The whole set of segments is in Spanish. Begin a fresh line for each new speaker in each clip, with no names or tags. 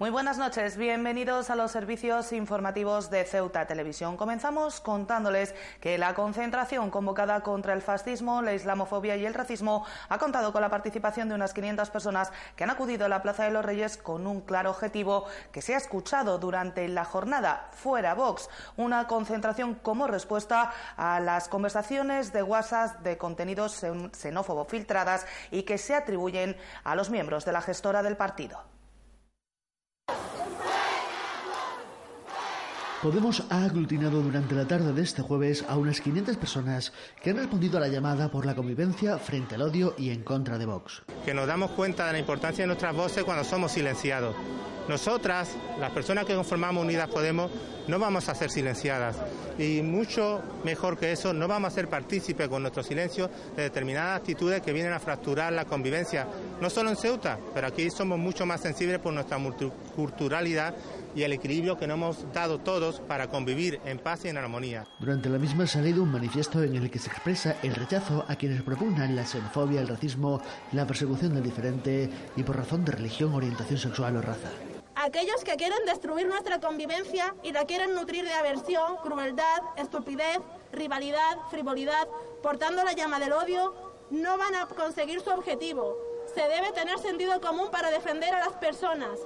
Muy buenas noches, bienvenidos a los servicios informativos de Ceuta Televisión. Comenzamos contándoles que la concentración convocada contra el fascismo, la islamofobia y el racismo ha contado con la participación de unas 500 personas que han acudido a la Plaza de los Reyes con un claro objetivo que se ha escuchado durante la jornada Fuera Vox, una concentración como respuesta a las conversaciones de WhatsApp de contenidos xenófobos filtradas y que se atribuyen a los miembros de la gestora del partido.
Podemos ha aglutinado durante la tarde de este jueves a unas 500 personas que han respondido a la llamada por la convivencia frente al odio y en contra de Vox.
Que nos damos cuenta de la importancia de nuestras voces cuando somos silenciados. Nosotras, las personas que conformamos Unidas Podemos, no vamos a ser silenciadas. Y mucho mejor que eso, no vamos a ser partícipes con nuestro silencio de determinadas actitudes que vienen a fracturar la convivencia, no solo en Ceuta, pero aquí somos mucho más sensibles por nuestra multiculturalidad y el equilibrio que nos hemos dado todos para convivir en paz y en armonía.
Durante la misma ha salido un manifiesto en el que se expresa el rechazo a quienes propugnan la xenofobia, el racismo, la persecución del diferente y por razón de religión, orientación sexual o raza.
Aquellos que quieren destruir nuestra convivencia y la quieren nutrir de aversión, crueldad, estupidez, rivalidad, frivolidad, portando la llama del odio, no van a conseguir su objetivo. Se debe tener sentido común para defender a las personas,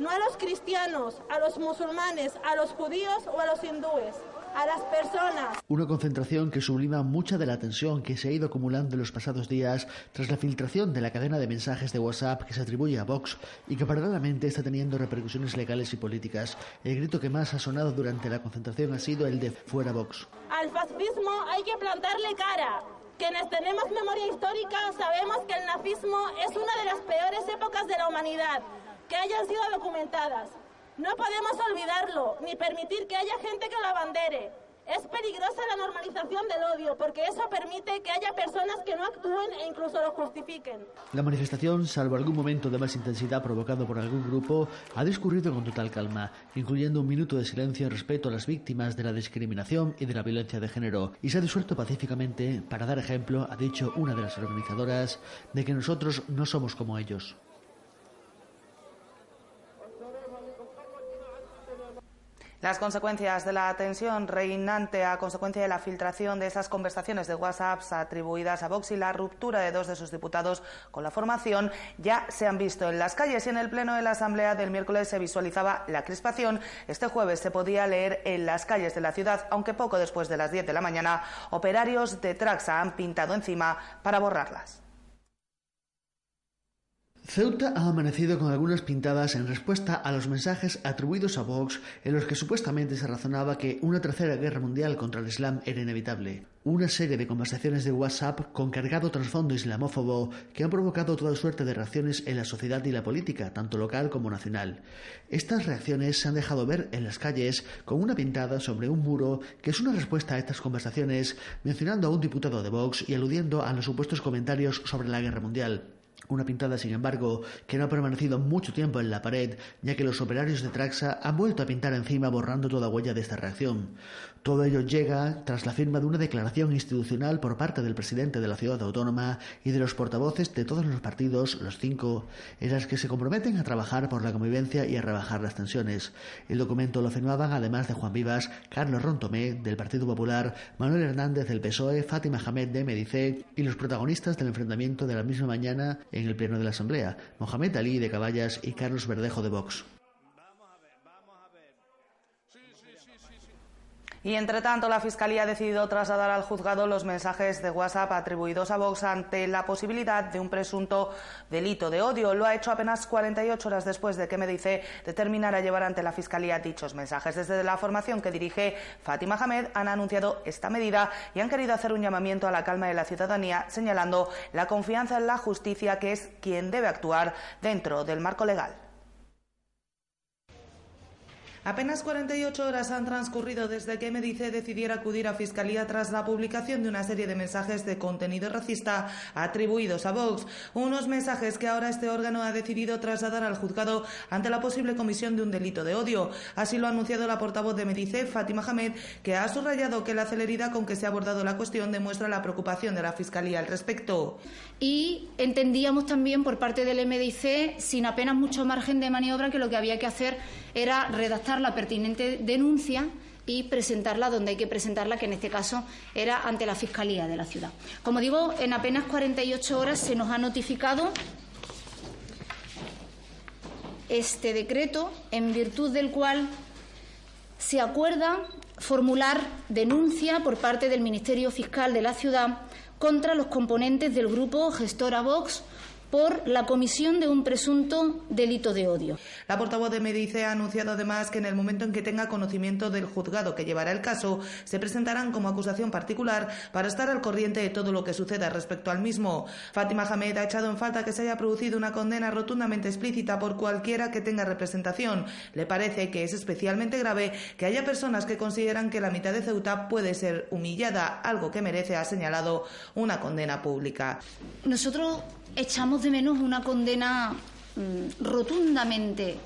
no a los cristianos, a los musulmanes, a los judíos o a los hindúes, a las personas.
Una concentración que sublima mucha de la tensión que se ha ido acumulando en los pasados días tras la filtración de la cadena de mensajes de WhatsApp que se atribuye a Vox y que paralelamente está teniendo repercusiones legales y políticas. El grito que más ha sonado durante la concentración ha sido el de fuera Vox.
Al fascismo hay que plantarle cara. Quienes tenemos memoria histórica sabemos que el nazismo es una de las peores épocas de la humanidad que hayan sido documentadas. No podemos olvidarlo, ni permitir que haya gente que lo abandere. Es peligrosa la normalización del odio, porque eso permite que haya personas que no actúen e incluso lo justifiquen.
La manifestación, salvo algún momento de más intensidad provocado por algún grupo, ha discurrido con total calma, incluyendo un minuto de silencio en respeto a las víctimas de la discriminación y de la violencia de género, y se ha disuelto pacíficamente para dar ejemplo, ha dicho una de las organizadoras, de que nosotros no somos como ellos.
Las consecuencias de la tensión reinante a consecuencia de la filtración de esas conversaciones de WhatsApp atribuidas a Vox y la ruptura de dos de sus diputados con la formación ya se han visto en las calles y en el pleno de la Asamblea del miércoles se visualizaba la crispación. Este jueves se podía leer en las calles de la ciudad, aunque poco después de las 10 de la mañana, operarios de Traxa han pintado encima para borrarlas.
Ceuta ha amanecido con algunas pintadas en respuesta a los mensajes atribuidos a Vox en los que supuestamente se razonaba que una tercera guerra mundial contra el Islam era inevitable. Una serie de conversaciones de WhatsApp con cargado trasfondo islamófobo que han provocado toda suerte de reacciones en la sociedad y la política, tanto local como nacional. Estas reacciones se han dejado ver en las calles con una pintada sobre un muro que es una respuesta a estas conversaciones, mencionando a un diputado de Vox y aludiendo a los supuestos comentarios sobre la guerra mundial. Una pintada, sin embargo, que no ha permanecido mucho tiempo en la pared, ya que los operarios de Traxa han vuelto a pintar encima borrando toda huella de esta reacción. Todo ello llega tras la firma de una declaración institucional por parte del presidente de la ciudad autónoma y de los portavoces de todos los partidos, los cinco, en las que se comprometen a trabajar por la convivencia y a rebajar las tensiones. El documento lo firmaban además de Juan Vivas, Carlos Rontomé, del Partido Popular, Manuel Hernández del PSOE, Fátima Hamed de Medice y los protagonistas del enfrentamiento de la misma mañana en el Pleno de la Asamblea, Mohamed Ali de Caballas y Carlos Verdejo de Vox.
Y entre tanto, la Fiscalía ha decidido trasladar al juzgado los mensajes de WhatsApp atribuidos a Vox ante la posibilidad de un presunto delito de odio. Lo ha hecho apenas 48 horas después de que me dice determinara llevar ante la Fiscalía dichos mensajes. Desde la formación que dirige Fátima Hamed han anunciado esta medida y han querido hacer un llamamiento a la calma de la ciudadanía, señalando la confianza en la justicia, que es quien debe actuar dentro del marco legal. Apenas 48 horas han transcurrido desde que Medice decidiera acudir a Fiscalía tras la publicación de una serie de mensajes de contenido racista atribuidos a Vox. Unos mensajes que ahora este órgano ha decidido trasladar al juzgado ante la posible comisión de un delito de odio. Así lo ha anunciado la portavoz de Medice, Fátima Hamed, que ha subrayado que la celeridad con que se ha abordado la cuestión demuestra la preocupación de la Fiscalía al respecto.
Y entendíamos también por parte del MDIC, sin apenas mucho margen de maniobra, que lo que había que hacer era redactar la pertinente denuncia y presentarla donde hay que presentarla, que en este caso era ante la Fiscalía de la ciudad. Como digo, en apenas 48 horas se nos ha notificado este decreto, en virtud del cual se acuerda formular denuncia por parte del Ministerio Fiscal de la ciudad contra los componentes del grupo Gestora Vox por la comisión de un presunto delito de odio.
La portavoz de Medice ha anunciado además que en el momento en que tenga conocimiento del juzgado que llevará el caso, se presentarán como acusación particular para estar al corriente de todo lo que suceda respecto al mismo. Fátima Hamed ha echado en falta que se haya producido una condena rotundamente explícita por cualquiera que tenga representación. Le parece que es especialmente grave que haya personas que consideran que la mitad de Ceuta puede ser humillada, algo que merece, ha señalado, una condena pública.
Nosotros echamos de menos una condena mm, rotundamente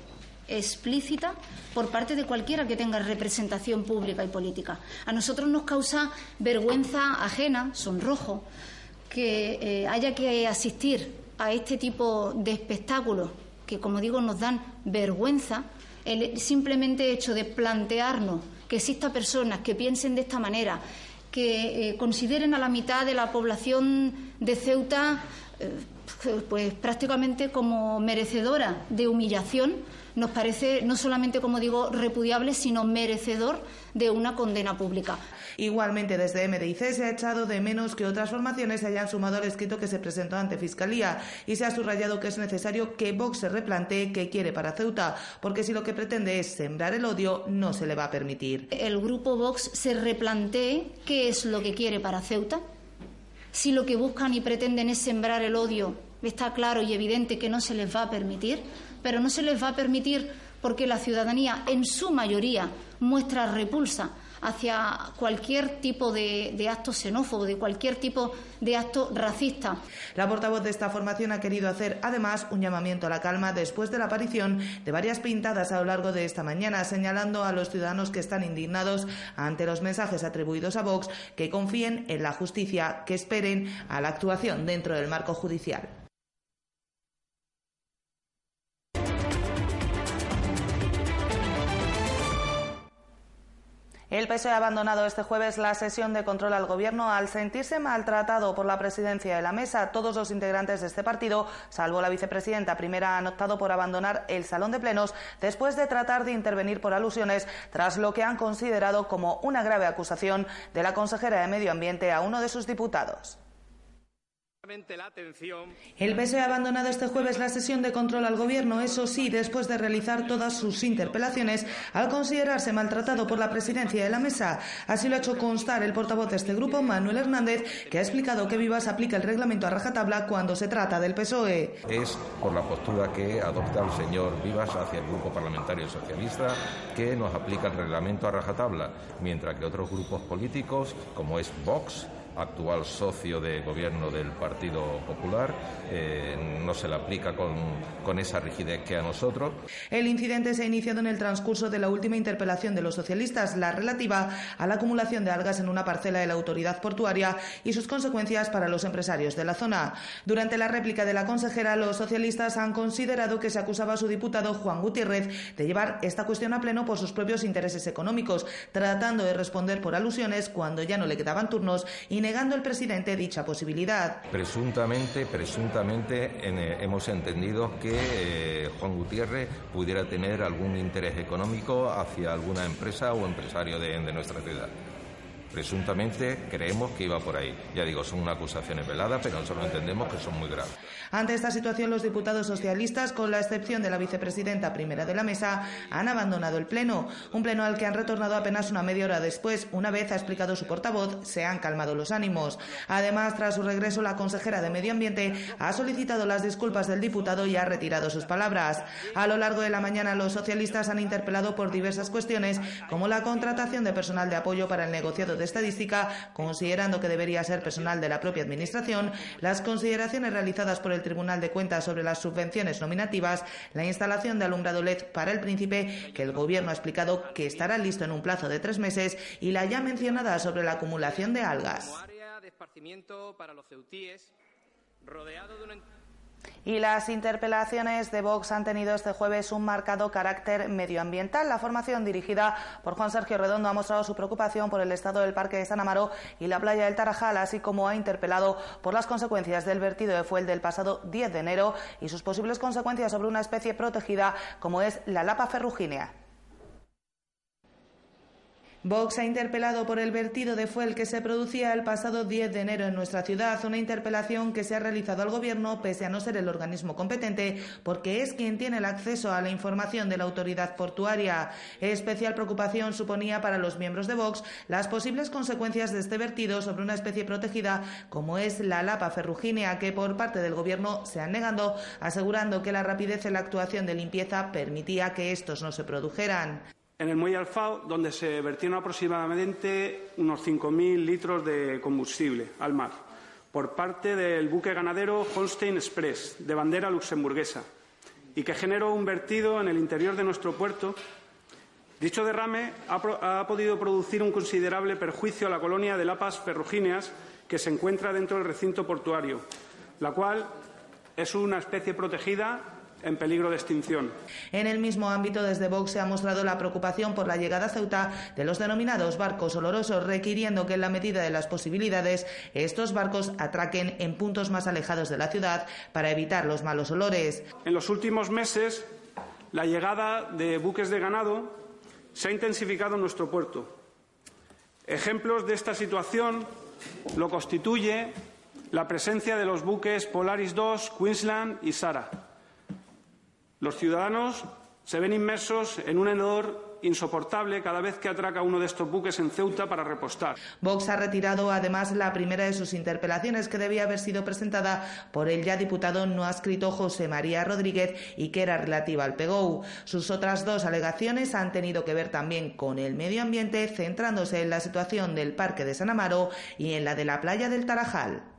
explícita por parte de cualquiera que tenga representación pública y política. A nosotros nos causa vergüenza ajena, sonrojo, que eh, haya que asistir a este tipo de espectáculos que, como digo, nos dan vergüenza, el simplemente hecho de plantearnos que existan personas que piensen de esta manera, que eh, consideren a la mitad de la población de Ceuta eh, pues prácticamente como merecedora de humillación, nos parece no solamente, como digo, repudiable, sino merecedor de una condena pública.
Igualmente, desde MDIC se ha echado de menos que otras formaciones se hayan sumado al escrito que se presentó ante Fiscalía y se ha subrayado que es necesario que Vox se replantee qué quiere para Ceuta, porque si lo que pretende es sembrar el odio, no se le va a permitir.
El grupo Vox se replantee qué es lo que quiere para Ceuta si lo que buscan y pretenden es sembrar el odio, está claro y evidente que no se les va a permitir, pero no se les va a permitir porque la ciudadanía, en su mayoría, muestra repulsa hacia cualquier tipo de, acto xenófobo, de cualquier tipo de acto racista.
La portavoz de esta formación ha querido hacer además un llamamiento a la calma después de la aparición de varias pintadas a lo largo de esta mañana, señalando a los ciudadanos que están indignados ante los mensajes atribuidos a Vox que confíen en la justicia, que esperen a la actuación dentro del marco judicial. El PSOE ha abandonado este jueves la sesión de control al Gobierno al sentirse maltratado por la presidencia de la mesa. Todos los integrantes de este partido, salvo la vicepresidenta primera, han optado por abandonar el salón de plenos después de tratar de intervenir por alusiones tras lo que han considerado como una grave acusación de la consejera de Medio Ambiente a uno de sus diputados. El PSOE ha abandonado este jueves la sesión de control al Gobierno, eso sí, después de realizar todas sus interpelaciones al considerarse maltratado por la presidencia de la mesa. Así lo ha hecho constar el portavoz de este grupo, Manuel Hernández, que ha explicado que Vivas aplica el reglamento a rajatabla cuando se trata del PSOE.
Es por la postura que adopta el señor Vivas hacia el grupo parlamentario socialista que nos aplica el reglamento a rajatabla, mientras que otros grupos políticos, como es Vox, actual socio de gobierno del Partido Popular, eh, no se le aplica con, con, esa rigidez que a nosotros.
El incidente se ha iniciado en el transcurso de la última interpelación de los socialistas, la relativa a la acumulación de algas en una parcela de la autoridad portuaria y sus consecuencias para los empresarios de la zona. Durante la réplica de la consejera, los socialistas han considerado que se acusaba a su diputado Juan Gutiérrez de llevar esta cuestión a pleno por sus propios intereses económicos, tratando de responder por alusiones cuando ya no le quedaban turnos y negando el presidente dicha posibilidad.
Presuntamente, presuntamente eh, hemos entendido que eh, Juan Gutiérrez pudiera tener algún interés económico hacia alguna empresa o empresario de nuestra ciudad. Presuntamente creemos que iba por ahí. Ya digo, son acusaciones veladas, pero nosotros entendemos que son muy graves.
Ante esta situación, los diputados socialistas, con la excepción de la vicepresidenta primera de la mesa, han abandonado el Pleno. Un Pleno al que han retornado apenas una media hora después. Una vez ha explicado su portavoz, se han calmado los ánimos. Además, tras su regreso, la consejera de Medio Ambiente ha solicitado las disculpas del diputado y ha retirado sus palabras. A lo largo de la mañana, los socialistas han interpelado por diversas cuestiones, como la contratación de personal de apoyo para el negociado de estadística, considerando que debería ser personal de la propia Administración, las consideraciones realizadas por el Tribunal de Cuentas sobre las subvenciones nominativas, la instalación de alumbrado LED para el Príncipe, que el Gobierno ha explicado que estará listo en un plazo de tres meses, y la ya mencionada sobre la acumulación de algas. Y las interpelaciones de Vox han tenido este jueves un marcado carácter medioambiental. La formación dirigida por Juan Sergio Redondo ha mostrado su preocupación por el estado del Parque de San Amaro y la playa del Tarajal, así como ha interpelado por las consecuencias del vertido de fuel del pasado 10 de enero y sus posibles consecuencias sobre una especie protegida como es la lapa ferrugínea. Vox ha interpelado por el vertido de fuel que se producía el pasado 10 de enero en nuestra ciudad, una interpelación que se ha realizado al Gobierno pese a no ser el organismo competente, porque es quien tiene el acceso a la información de la autoridad portuaria. Especial preocupación suponía para los miembros de Vox las posibles consecuencias de este vertido sobre una especie protegida como es la lapa ferrugínea, que por parte del Gobierno se han negado, asegurando que la rapidez en la actuación de limpieza permitía que estos no se produjeran
en el muelle Alfao, donde se vertieron aproximadamente unos 5.000 litros de combustible al mar por parte del buque ganadero Holstein Express, de bandera luxemburguesa, y que generó un vertido en el interior de nuestro puerto. Dicho derrame ha, ha podido producir un considerable perjuicio a la colonia de lapas ferrugíneas que se encuentra dentro del recinto portuario, la cual es una especie protegida en peligro de extinción.
En el mismo ámbito, desde Vox se ha mostrado la preocupación por la llegada a Ceuta de los denominados barcos olorosos, requiriendo que en la medida de las posibilidades estos barcos atraquen en puntos más alejados de la ciudad para evitar los malos olores.
En los últimos meses, la llegada de buques de ganado se ha intensificado en nuestro puerto. Ejemplos de esta situación lo constituye la presencia de los buques Polaris II, Queensland y Sara los ciudadanos se ven inmersos en un hedor insoportable cada vez que atraca uno de estos buques en Ceuta para repostar.
Vox ha retirado además la primera de sus interpelaciones que debía haber sido presentada por el ya diputado no adscrito José María Rodríguez y que era relativa al PEGOU. Sus otras dos alegaciones han tenido que ver también con el medio ambiente, centrándose en la situación del Parque de San Amaro y en la de la playa del Tarajal.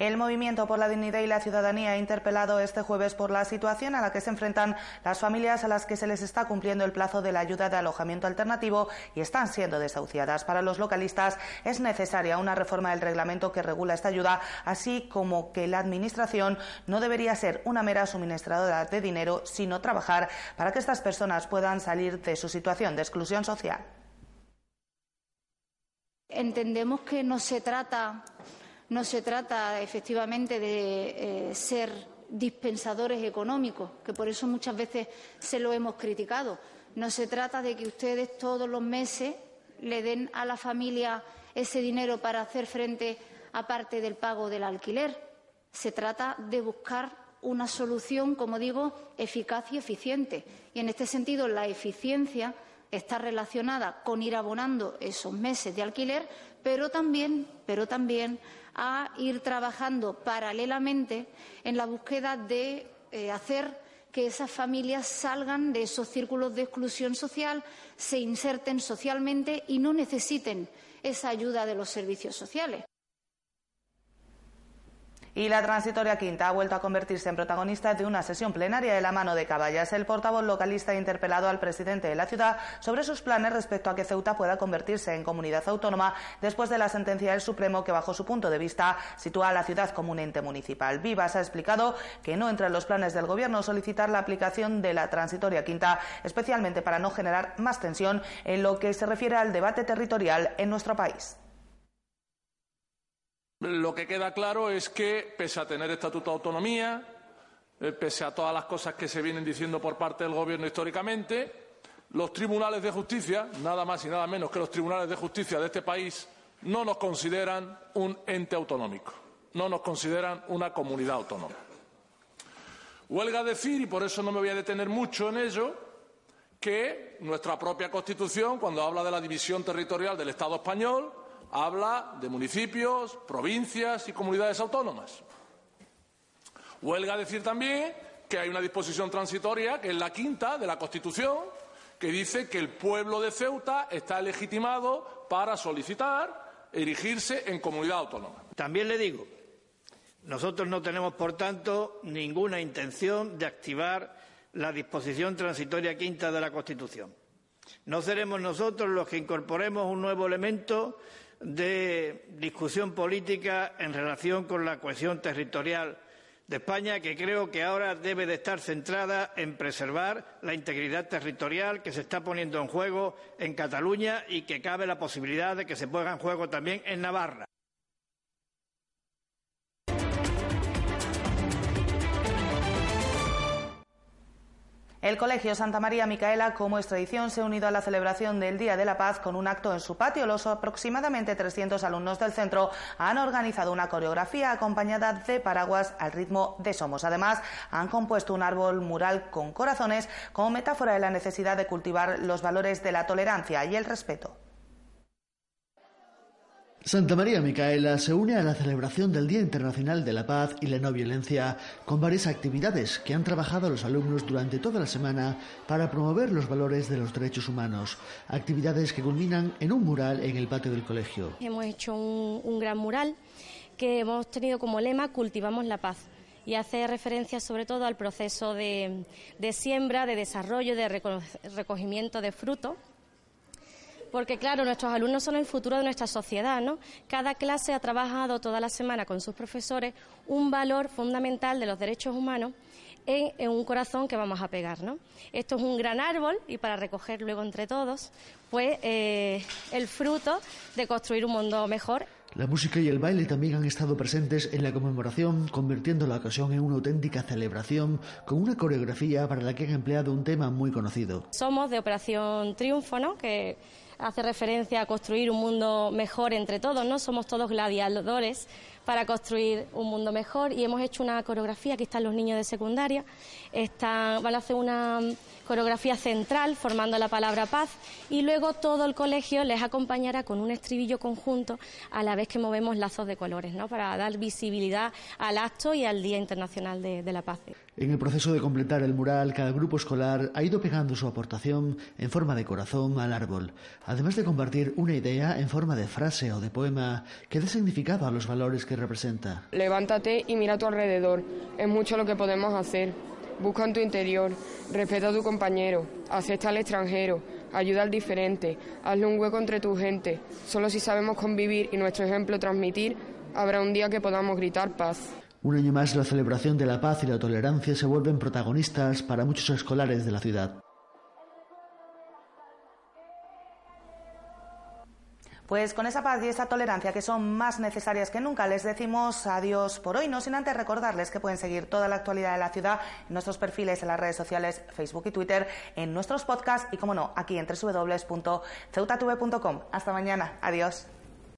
El Movimiento por la Dignidad y la Ciudadanía ha interpelado este jueves por la situación a la que se enfrentan las familias a las que se les está cumpliendo el plazo de la ayuda de alojamiento alternativo y están siendo desahuciadas. Para los localistas es necesaria una reforma del reglamento que regula esta ayuda, así como que la Administración no debería ser una mera suministradora de dinero, sino trabajar para que estas personas puedan salir de su situación de exclusión social.
Entendemos que no se trata no se trata efectivamente de eh, ser dispensadores económicos, que por eso muchas veces se lo hemos criticado. No se trata de que ustedes todos los meses le den a la familia ese dinero para hacer frente a parte del pago del alquiler. Se trata de buscar una solución, como digo, eficaz y eficiente. Y en este sentido, la eficiencia está relacionada con ir abonando esos meses de alquiler, pero también, pero también a ir trabajando paralelamente en la búsqueda de eh, hacer que esas familias salgan de esos círculos de exclusión social, se inserten socialmente y no necesiten esa ayuda de los servicios sociales.
Y la transitoria quinta ha vuelto a convertirse en protagonista de una sesión plenaria de la mano de Caballas. El portavoz localista ha interpelado al presidente de la ciudad sobre sus planes respecto a que Ceuta pueda convertirse en comunidad autónoma después de la sentencia del Supremo que, bajo su punto de vista, sitúa a la ciudad como un ente municipal. Vivas ha explicado que no entra en los planes del Gobierno solicitar la aplicación de la transitoria quinta, especialmente para no generar más tensión en lo que se refiere al debate territorial en nuestro país.
Lo que queda claro es que, pese a tener estatuto de autonomía, eh, pese a todas las cosas que se vienen diciendo por parte del Gobierno históricamente, los tribunales de justicia, nada más y nada menos que los tribunales de justicia de este país, no nos consideran un ente autonómico, no nos consideran una comunidad autónoma. Huelga decir, y por eso no me voy a detener mucho en ello, que nuestra propia Constitución, cuando habla de la división territorial del Estado español, habla de municipios, provincias y comunidades autónomas. Huelga decir también que hay una disposición transitoria, que es la quinta de la Constitución, que dice que el pueblo de Ceuta está legitimado para solicitar erigirse en comunidad autónoma.
También le digo, nosotros no tenemos, por tanto, ninguna intención de activar la disposición transitoria quinta de la Constitución. No seremos nosotros los que incorporemos un nuevo elemento de discusión política en relación con la cohesión territorial de España que creo que ahora debe de estar centrada en preservar la integridad territorial que se está poniendo en juego en Cataluña y que cabe la posibilidad de que se ponga en juego también en Navarra.
El Colegio Santa María Micaela, como es tradición, se ha unido a la celebración del Día de la Paz con un acto en su patio. Los aproximadamente 300 alumnos del centro han organizado una coreografía acompañada de paraguas al ritmo de Somos. Además, han compuesto un árbol mural con corazones como metáfora de la necesidad de cultivar los valores de la tolerancia y el respeto.
Santa María Micaela se une a la celebración del Día Internacional de la Paz y la No Violencia con varias actividades que han trabajado los alumnos durante toda la semana para promover los valores de los derechos humanos. Actividades que culminan en un mural en el patio del colegio.
Hemos hecho un, gran mural que hemos tenido como lema Cultivamos la paz y hace referencia sobre todo al proceso de, siembra, de desarrollo, de recogimiento de frutos porque claro, nuestros alumnos son el futuro de nuestra sociedad, ¿no? Cada clase ha trabajado toda la semana con sus profesores un valor fundamental de los derechos humanos en, un corazón que vamos a pegar, ¿no? Esto es un gran árbol y para recoger luego entre todos, pues eh, el fruto de construir un mundo mejor
la música y el baile también han estado presentes en la conmemoración, convirtiendo la ocasión en una auténtica celebración con una coreografía para la que han empleado un tema muy conocido.
Somos de Operación Triunfo, ¿no? Que hace referencia a construir un mundo mejor entre todos, ¿no? Somos todos gladiadores para construir un mundo mejor y hemos hecho una coreografía, aquí están los niños de secundaria, están, van a hacer una coreografía central formando la palabra paz y luego todo el colegio les acompañará con un estribillo conjunto a la vez que movemos lazos de colores, ¿no? Para dar visibilidad al acto y al Día Internacional de, de la Paz.
En el proceso de completar el mural, cada grupo escolar ha ido pegando su aportación en forma de corazón al árbol, además de compartir una idea en forma de frase o de poema que dé significado a los valores que representa.
Levántate y mira a tu alrededor, es mucho lo que podemos hacer. Busca en tu interior, respeta a tu compañero, acepta al extranjero, ayuda al diferente, hazle un hueco entre tu gente. Solo si sabemos convivir y nuestro ejemplo transmitir, habrá un día que podamos gritar paz.
Un año más la celebración de la paz y la tolerancia se vuelven protagonistas para muchos escolares de la ciudad.
Pues con esa paz y esa tolerancia que son más necesarias que nunca, les decimos adiós por hoy, no sin antes recordarles que pueden seguir toda la actualidad de la ciudad en nuestros perfiles en las redes sociales, Facebook y Twitter, en nuestros podcasts y, como no, aquí en www.ceutatv.com. Hasta mañana. Adiós.